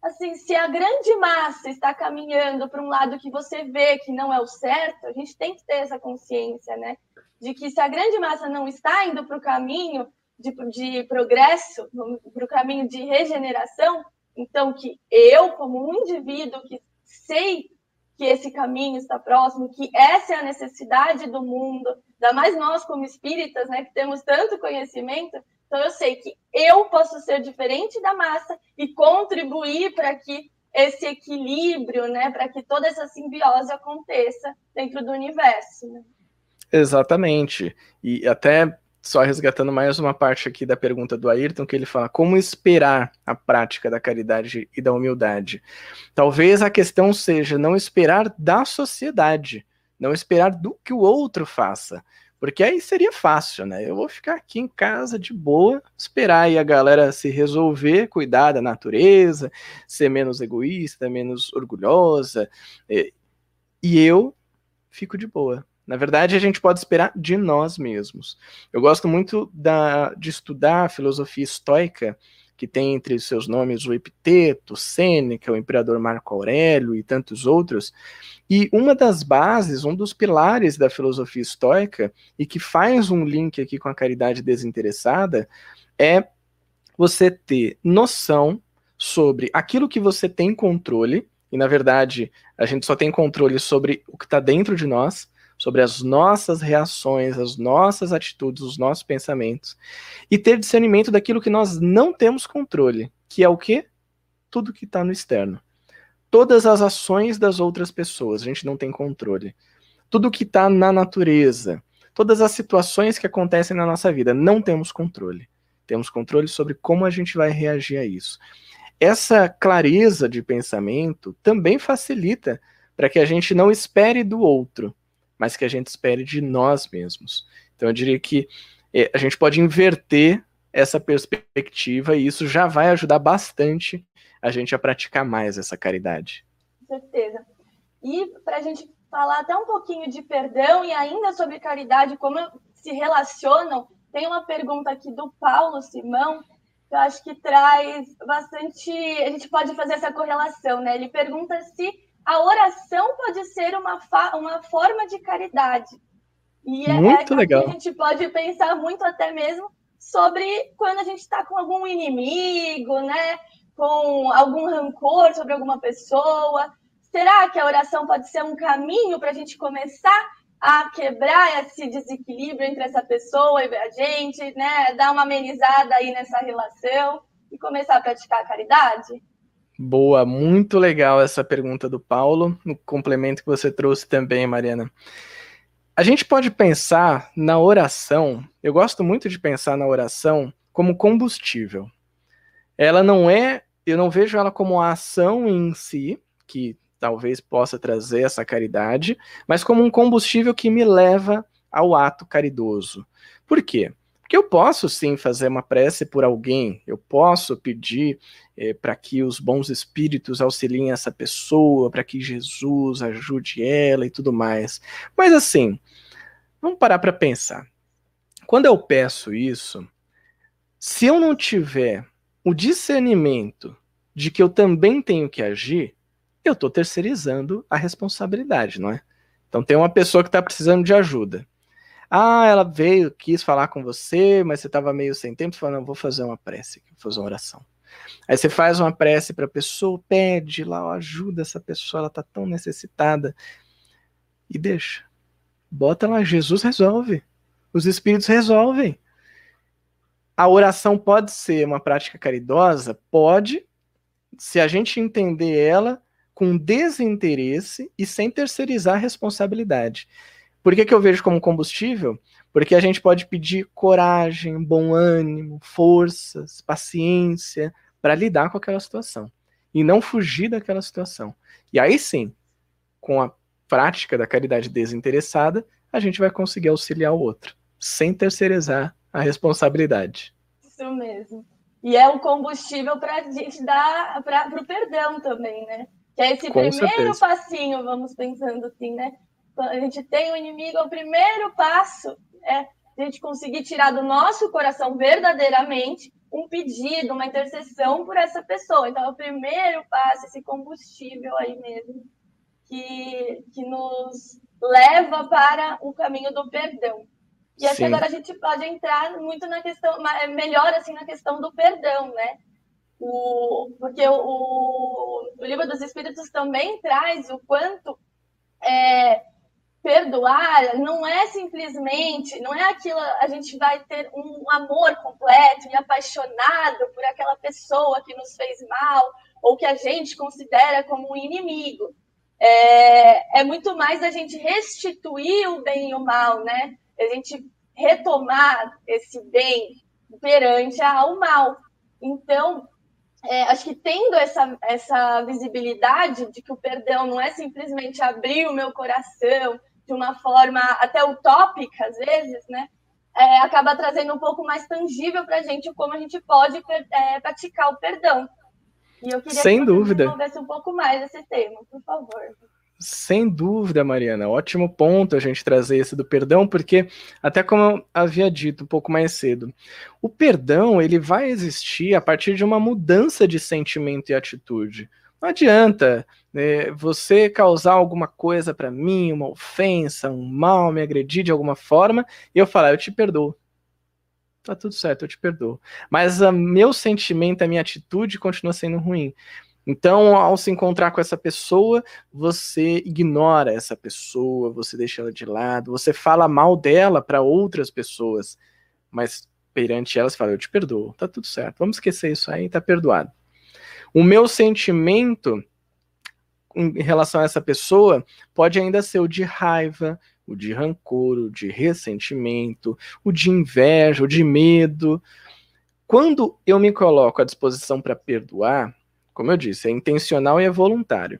assim, se a grande massa está caminhando para um lado que você vê que não é o certo, a gente tem que ter essa consciência, né? De que se a grande massa não está indo para o caminho de, de progresso, para o caminho de regeneração, então que eu, como um indivíduo que sei que esse caminho está próximo, que essa é a necessidade do mundo, ainda mais nós como espíritas, né, que temos tanto conhecimento, então eu sei que eu posso ser diferente da massa e contribuir para que esse equilíbrio, né, para que toda essa simbiose aconteça dentro do universo. Né? Exatamente. E até só resgatando mais uma parte aqui da pergunta do Ayrton, que ele fala como esperar a prática da caridade e da humildade. Talvez a questão seja não esperar da sociedade, não esperar do que o outro faça. Porque aí seria fácil, né? Eu vou ficar aqui em casa de boa, esperar aí a galera se resolver, cuidar da natureza, ser menos egoísta, menos orgulhosa. E eu fico de boa. Na verdade, a gente pode esperar de nós mesmos. Eu gosto muito da, de estudar a filosofia estoica, que tem entre seus nomes o Epiteto, Sêneca, o imperador Marco Aurélio e tantos outros. E uma das bases, um dos pilares da filosofia estoica, e que faz um link aqui com a caridade desinteressada, é você ter noção sobre aquilo que você tem controle, e na verdade a gente só tem controle sobre o que está dentro de nós, sobre as nossas reações, as nossas atitudes, os nossos pensamentos, e ter discernimento daquilo que nós não temos controle, que é o quê? tudo que está no externo. Todas as ações das outras pessoas, a gente não tem controle. Tudo que está na natureza, todas as situações que acontecem na nossa vida, não temos controle. Temos controle sobre como a gente vai reagir a isso. Essa clareza de pensamento também facilita para que a gente não espere do outro, mas que a gente espere de nós mesmos. Então eu diria que é, a gente pode inverter essa perspectiva e isso já vai ajudar bastante a gente a praticar mais essa caridade. Com certeza. E para a gente falar até um pouquinho de perdão e ainda sobre caridade, como se relacionam, tem uma pergunta aqui do Paulo Simão, que eu acho que traz bastante. A gente pode fazer essa correlação, né? Ele pergunta se a oração pode ser uma, uma forma de caridade. E é, muito é, legal. a gente pode pensar muito até mesmo sobre quando a gente está com algum inimigo, né? Com algum rancor sobre alguma pessoa. Será que a oração pode ser um caminho para a gente começar a quebrar esse desequilíbrio entre essa pessoa e a gente, né? Dar uma amenizada aí nessa relação e começar a praticar a caridade? Boa, muito legal essa pergunta do Paulo, no complemento que você trouxe também, Mariana. A gente pode pensar na oração, eu gosto muito de pensar na oração como combustível. Ela não é, eu não vejo ela como a ação em si, que talvez possa trazer essa caridade, mas como um combustível que me leva ao ato caridoso. Por quê? Porque eu posso sim fazer uma prece por alguém, eu posso pedir é, para que os bons espíritos auxiliem essa pessoa, para que Jesus ajude ela e tudo mais. Mas assim, vamos parar para pensar. Quando eu peço isso, se eu não tiver o discernimento de que eu também tenho que agir, eu estou terceirizando a responsabilidade, não é? Então tem uma pessoa que está precisando de ajuda. Ah, ela veio, quis falar com você, mas você estava meio sem tempo. Você fala, não, vou fazer uma prece, vou fazer uma oração. Aí você faz uma prece para a pessoa, pede lá, ajuda essa pessoa, ela está tão necessitada. E deixa. Bota lá, Jesus resolve. Os espíritos resolvem. A oração pode ser uma prática caridosa? Pode, se a gente entender ela com desinteresse e sem terceirizar a responsabilidade. Por que, que eu vejo como combustível? Porque a gente pode pedir coragem, bom ânimo, forças, paciência para lidar com aquela situação e não fugir daquela situação. E aí sim, com a prática da caridade desinteressada, a gente vai conseguir auxiliar o outro, sem terceirizar a responsabilidade. Isso mesmo. E é o combustível para a gente dar para o perdão também, né? Que é esse Com primeiro certeza. passinho, vamos pensando assim, né? A gente tem o um inimigo, é o primeiro passo é a gente conseguir tirar do nosso coração verdadeiramente um pedido, uma intercessão por essa pessoa. Então, é o primeiro passo, esse combustível aí mesmo, que, que nos leva para o caminho do perdão. E acho que agora a gente pode entrar muito na questão, melhor assim, na questão do perdão, né? O, porque o, o, o, livro dos Espíritos também traz o quanto é, perdoar não é simplesmente, não é aquilo, a gente vai ter um amor completo e apaixonado por aquela pessoa que nos fez mal ou que a gente considera como um inimigo. É, é muito mais a gente restituir o bem e o mal, né? A gente retomar esse bem perante ao mal. Então, é, acho que tendo essa, essa visibilidade de que o perdão não é simplesmente abrir o meu coração de uma forma até utópica, às vezes, né? É, acaba trazendo um pouco mais tangível para a gente como a gente pode é, praticar o perdão. E eu queria Sem que você dúvida. um pouco mais esse tema, por favor. Sem dúvida, Mariana. Ótimo ponto a gente trazer esse do perdão, porque até como eu havia dito um pouco mais cedo, o perdão ele vai existir a partir de uma mudança de sentimento e atitude. Não adianta né, você causar alguma coisa para mim, uma ofensa, um mal, me agredir de alguma forma, e eu falar, eu te perdoo. Tá tudo certo, eu te perdoo. Mas o meu sentimento, a minha atitude continua sendo ruim. Então, ao se encontrar com essa pessoa, você ignora essa pessoa, você deixa ela de lado, você fala mal dela para outras pessoas, mas perante elas fala: Eu te perdoo, tá tudo certo, vamos esquecer isso aí, tá perdoado. O meu sentimento em relação a essa pessoa pode ainda ser o de raiva, o de rancor, o de ressentimento, o de inveja, o de medo. Quando eu me coloco à disposição para perdoar, como eu disse, é intencional e é voluntário.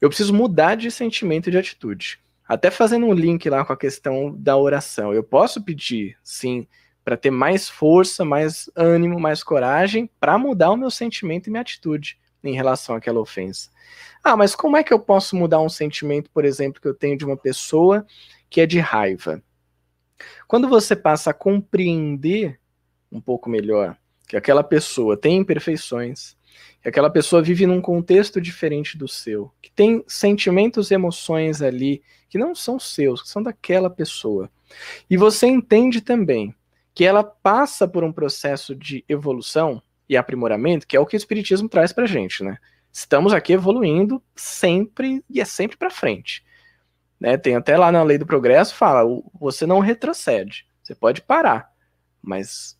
Eu preciso mudar de sentimento e de atitude. Até fazendo um link lá com a questão da oração. Eu posso pedir, sim, para ter mais força, mais ânimo, mais coragem para mudar o meu sentimento e minha atitude em relação àquela ofensa. Ah, mas como é que eu posso mudar um sentimento, por exemplo, que eu tenho de uma pessoa que é de raiva? Quando você passa a compreender um pouco melhor que aquela pessoa tem imperfeições, que aquela pessoa vive num contexto diferente do seu, que tem sentimentos e emoções ali que não são seus, que são daquela pessoa. E você entende também que ela passa por um processo de evolução e aprimoramento, que é o que o espiritismo traz pra gente, né? Estamos aqui evoluindo sempre e é sempre para frente. Né? Tem até lá na lei do progresso fala, você não retrocede, você pode parar, mas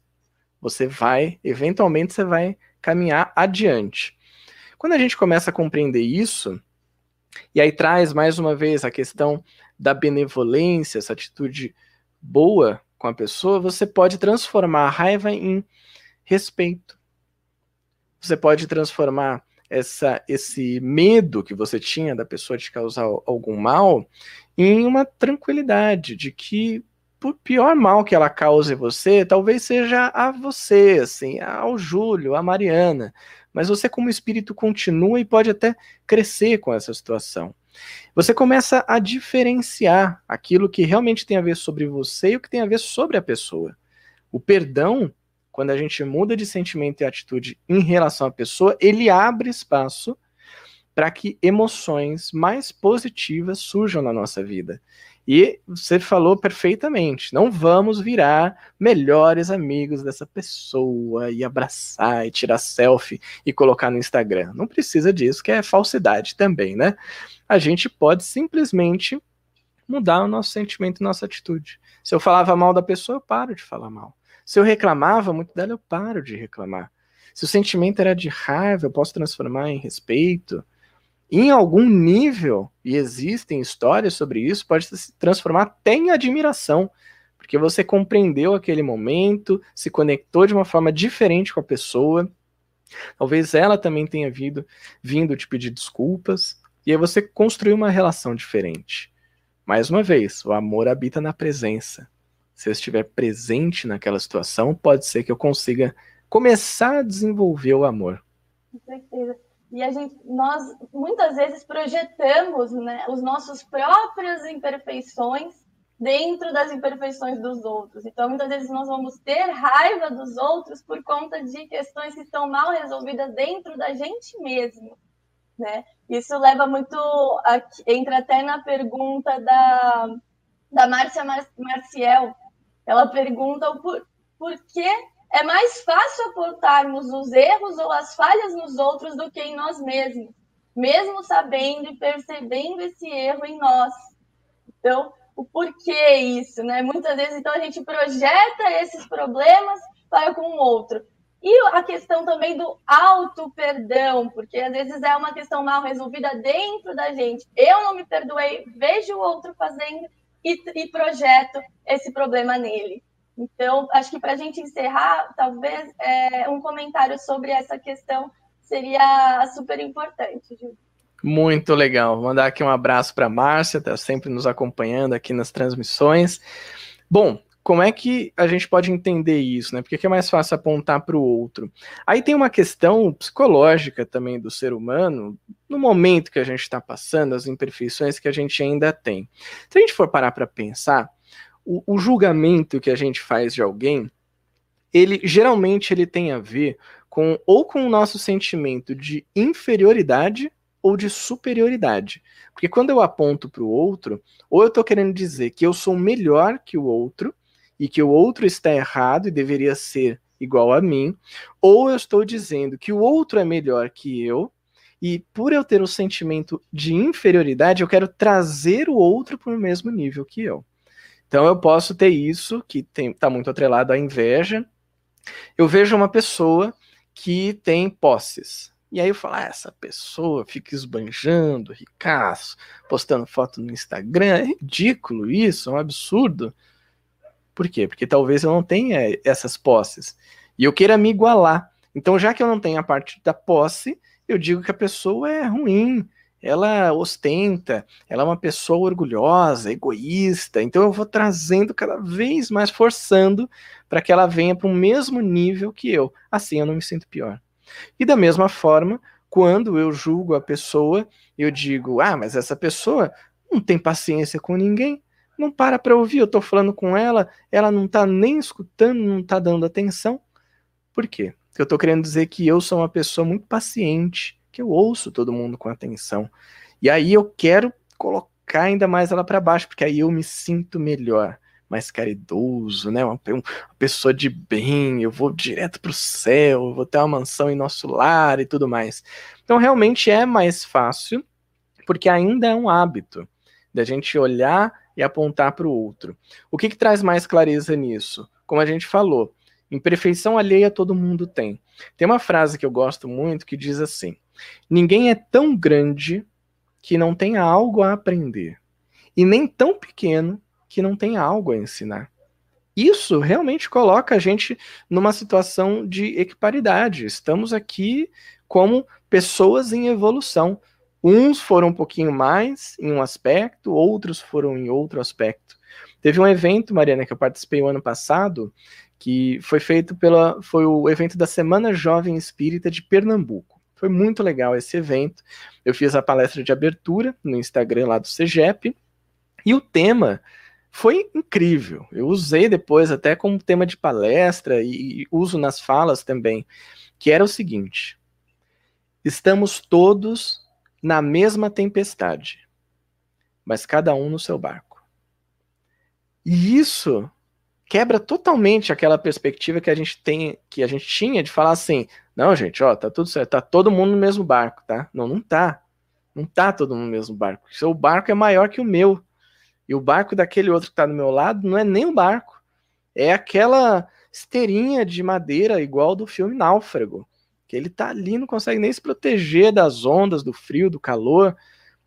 você vai, eventualmente você vai caminhar adiante. Quando a gente começa a compreender isso, e aí traz mais uma vez a questão da benevolência, essa atitude boa com a pessoa, você pode transformar a raiva em respeito. Você pode transformar essa, esse medo que você tinha da pessoa te causar algum mal em uma tranquilidade de que por pior mal que ela cause você, talvez seja a você, assim, ao Júlio, a Mariana. Mas você, como espírito, continua e pode até crescer com essa situação. Você começa a diferenciar aquilo que realmente tem a ver sobre você e o que tem a ver sobre a pessoa. O perdão, quando a gente muda de sentimento e atitude em relação à pessoa, ele abre espaço para que emoções mais positivas surjam na nossa vida. E você falou perfeitamente. Não vamos virar melhores amigos dessa pessoa e abraçar e tirar selfie e colocar no Instagram. Não precisa disso, que é falsidade também, né? A gente pode simplesmente mudar o nosso sentimento e nossa atitude. Se eu falava mal da pessoa, eu paro de falar mal. Se eu reclamava muito dela, eu paro de reclamar. Se o sentimento era de raiva, eu posso transformar em respeito em algum nível, e existem histórias sobre isso, pode se transformar até em admiração, porque você compreendeu aquele momento, se conectou de uma forma diferente com a pessoa. Talvez ela também tenha vindo, vindo te pedir desculpas, e aí você construiu uma relação diferente. Mais uma vez, o amor habita na presença. Se eu estiver presente naquela situação, pode ser que eu consiga começar a desenvolver o amor. Com certeza. E a gente, nós muitas vezes projetamos né, os nossos próprias imperfeições dentro das imperfeições dos outros. Então, muitas vezes nós vamos ter raiva dos outros por conta de questões que estão mal resolvidas dentro da gente mesmo. Né? Isso leva muito. A, entra até na pergunta da, da Márcia Marciel. Ela pergunta por, por que é mais fácil apontarmos os erros ou as falhas nos outros do que em nós mesmos, mesmo sabendo e percebendo esse erro em nós. Então, o porquê isso, né? Muitas vezes, então, a gente projeta esses problemas para com o outro. E a questão também do auto-perdão, porque às vezes é uma questão mal resolvida dentro da gente. Eu não me perdoei, vejo o outro fazendo e, e projeto esse problema nele. Então, acho que para a gente encerrar, talvez é, um comentário sobre essa questão seria super importante, Ju. Muito legal. Vou mandar aqui um abraço para a Márcia, está sempre nos acompanhando aqui nas transmissões. Bom, como é que a gente pode entender isso, né? Porque é mais fácil apontar para o outro. Aí tem uma questão psicológica também do ser humano, no momento que a gente está passando, as imperfeições que a gente ainda tem. Se a gente for parar para pensar, o, o julgamento que a gente faz de alguém, ele geralmente ele tem a ver com ou com o nosso sentimento de inferioridade ou de superioridade. Porque quando eu aponto para o outro, ou eu estou querendo dizer que eu sou melhor que o outro e que o outro está errado e deveria ser igual a mim, ou eu estou dizendo que o outro é melhor que eu e por eu ter o sentimento de inferioridade, eu quero trazer o outro para o mesmo nível que eu. Então eu posso ter isso, que está muito atrelado à inveja. Eu vejo uma pessoa que tem posses. E aí eu falo, ah, essa pessoa fica esbanjando, ricaço, postando foto no Instagram, é ridículo isso, é um absurdo. Por quê? Porque talvez eu não tenha essas posses. E eu queira me igualar. Então, já que eu não tenho a parte da posse, eu digo que a pessoa é ruim, ela ostenta, ela é uma pessoa orgulhosa, egoísta. Então eu vou trazendo cada vez mais, forçando para que ela venha para o mesmo nível que eu. Assim eu não me sinto pior. E da mesma forma, quando eu julgo a pessoa, eu digo: ah, mas essa pessoa não tem paciência com ninguém, não para para ouvir, eu estou falando com ela, ela não está nem escutando, não está dando atenção. Por quê? Porque eu estou querendo dizer que eu sou uma pessoa muito paciente, que eu ouço todo mundo com atenção. E aí eu quero colocar ainda mais ela para baixo, porque aí eu me sinto melhor, mais caridoso, né? Uma, uma pessoa de bem, eu vou direto para o céu, vou ter uma mansão em nosso lar e tudo mais. Então realmente é mais fácil, porque ainda é um hábito da gente olhar e apontar para o outro. O que, que traz mais clareza nisso? Como a gente falou, imperfeição alheia todo mundo tem. Tem uma frase que eu gosto muito que diz assim: Ninguém é tão grande que não tenha algo a aprender, e nem tão pequeno que não tenha algo a ensinar. Isso realmente coloca a gente numa situação de equiparidade. Estamos aqui como pessoas em evolução. Uns foram um pouquinho mais em um aspecto, outros foram em outro aspecto. Teve um evento, Mariana, que eu participei o ano passado, que foi feito pela. Foi o evento da Semana Jovem Espírita de Pernambuco. Foi muito legal esse evento. Eu fiz a palestra de abertura no Instagram lá do CEGEP. E o tema foi incrível. Eu usei depois até como tema de palestra e, e uso nas falas também, que era o seguinte: estamos todos na mesma tempestade, mas cada um no seu barco. E isso quebra totalmente aquela perspectiva que a gente tem, que a gente tinha de falar assim, não, gente, ó, tá tudo certo, tá todo mundo no mesmo barco, tá? Não, não tá. Não tá todo mundo no mesmo barco. O seu barco é maior que o meu. E o barco daquele outro que tá do meu lado não é nem o barco. É aquela esteirinha de madeira igual do filme Náufrago. Que ele tá ali, não consegue nem se proteger das ondas, do frio, do calor.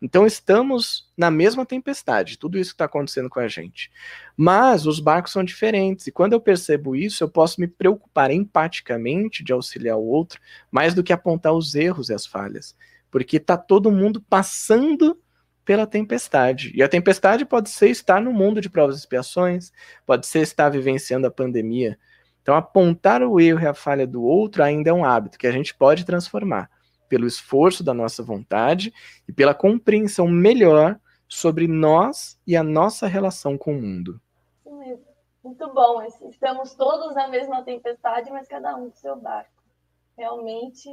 Então estamos na mesma tempestade, tudo isso que está acontecendo com a gente. Mas os barcos são diferentes, e quando eu percebo isso, eu posso me preocupar empaticamente de auxiliar o outro, mais do que apontar os erros e as falhas. Porque está todo mundo passando pela tempestade. E a tempestade pode ser estar no mundo de provas e expiações, pode ser estar vivenciando a pandemia. Então, apontar o erro e a falha do outro ainda é um hábito que a gente pode transformar pelo esforço da nossa vontade e pela compreensão melhor sobre nós e a nossa relação com o mundo. Muito bom. Estamos todos na mesma tempestade, mas cada um com seu barco. Realmente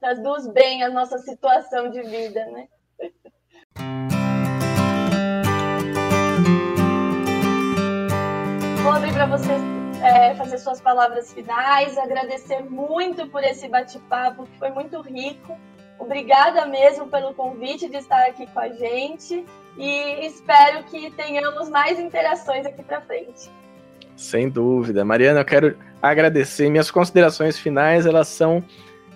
traduz bem a nossa situação de vida, né? [LAUGHS] Vou abrir para vocês é, fazer suas palavras finais, agradecer muito por esse bate-papo, que foi muito rico. Obrigada mesmo pelo convite de estar aqui com a gente e espero que tenhamos mais interações aqui para frente. Sem dúvida. Mariana, eu quero agradecer. Minhas considerações finais, elas são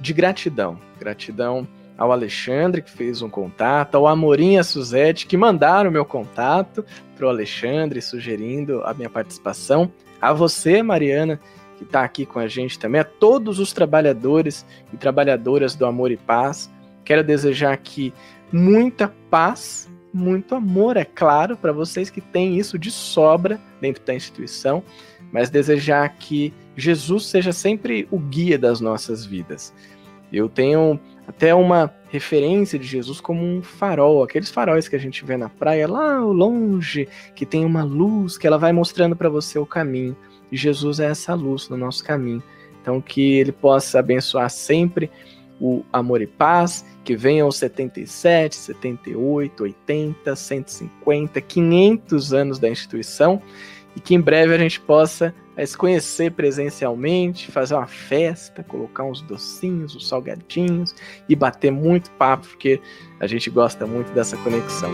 de gratidão. Gratidão ao Alexandre, que fez um contato, ao Amorim e Suzete, que mandaram meu contato para o Alexandre, sugerindo a minha participação a você, Mariana, que está aqui com a gente também, a todos os trabalhadores e trabalhadoras do Amor e Paz. Quero desejar aqui muita paz, muito amor, é claro, para vocês que têm isso de sobra dentro da instituição, mas desejar que Jesus seja sempre o guia das nossas vidas. Eu tenho até uma referência de Jesus como um farol, aqueles faróis que a gente vê na praia lá longe, que tem uma luz que ela vai mostrando para você o caminho. E Jesus é essa luz no nosso caminho. Então que ele possa abençoar sempre o amor e paz, que venham os 77, 78, 80, 150, 500 anos da instituição e que em breve a gente possa é, se conhecer presencialmente, fazer uma festa, colocar uns docinhos, uns salgadinhos e bater muito papo, porque a gente gosta muito dessa conexão.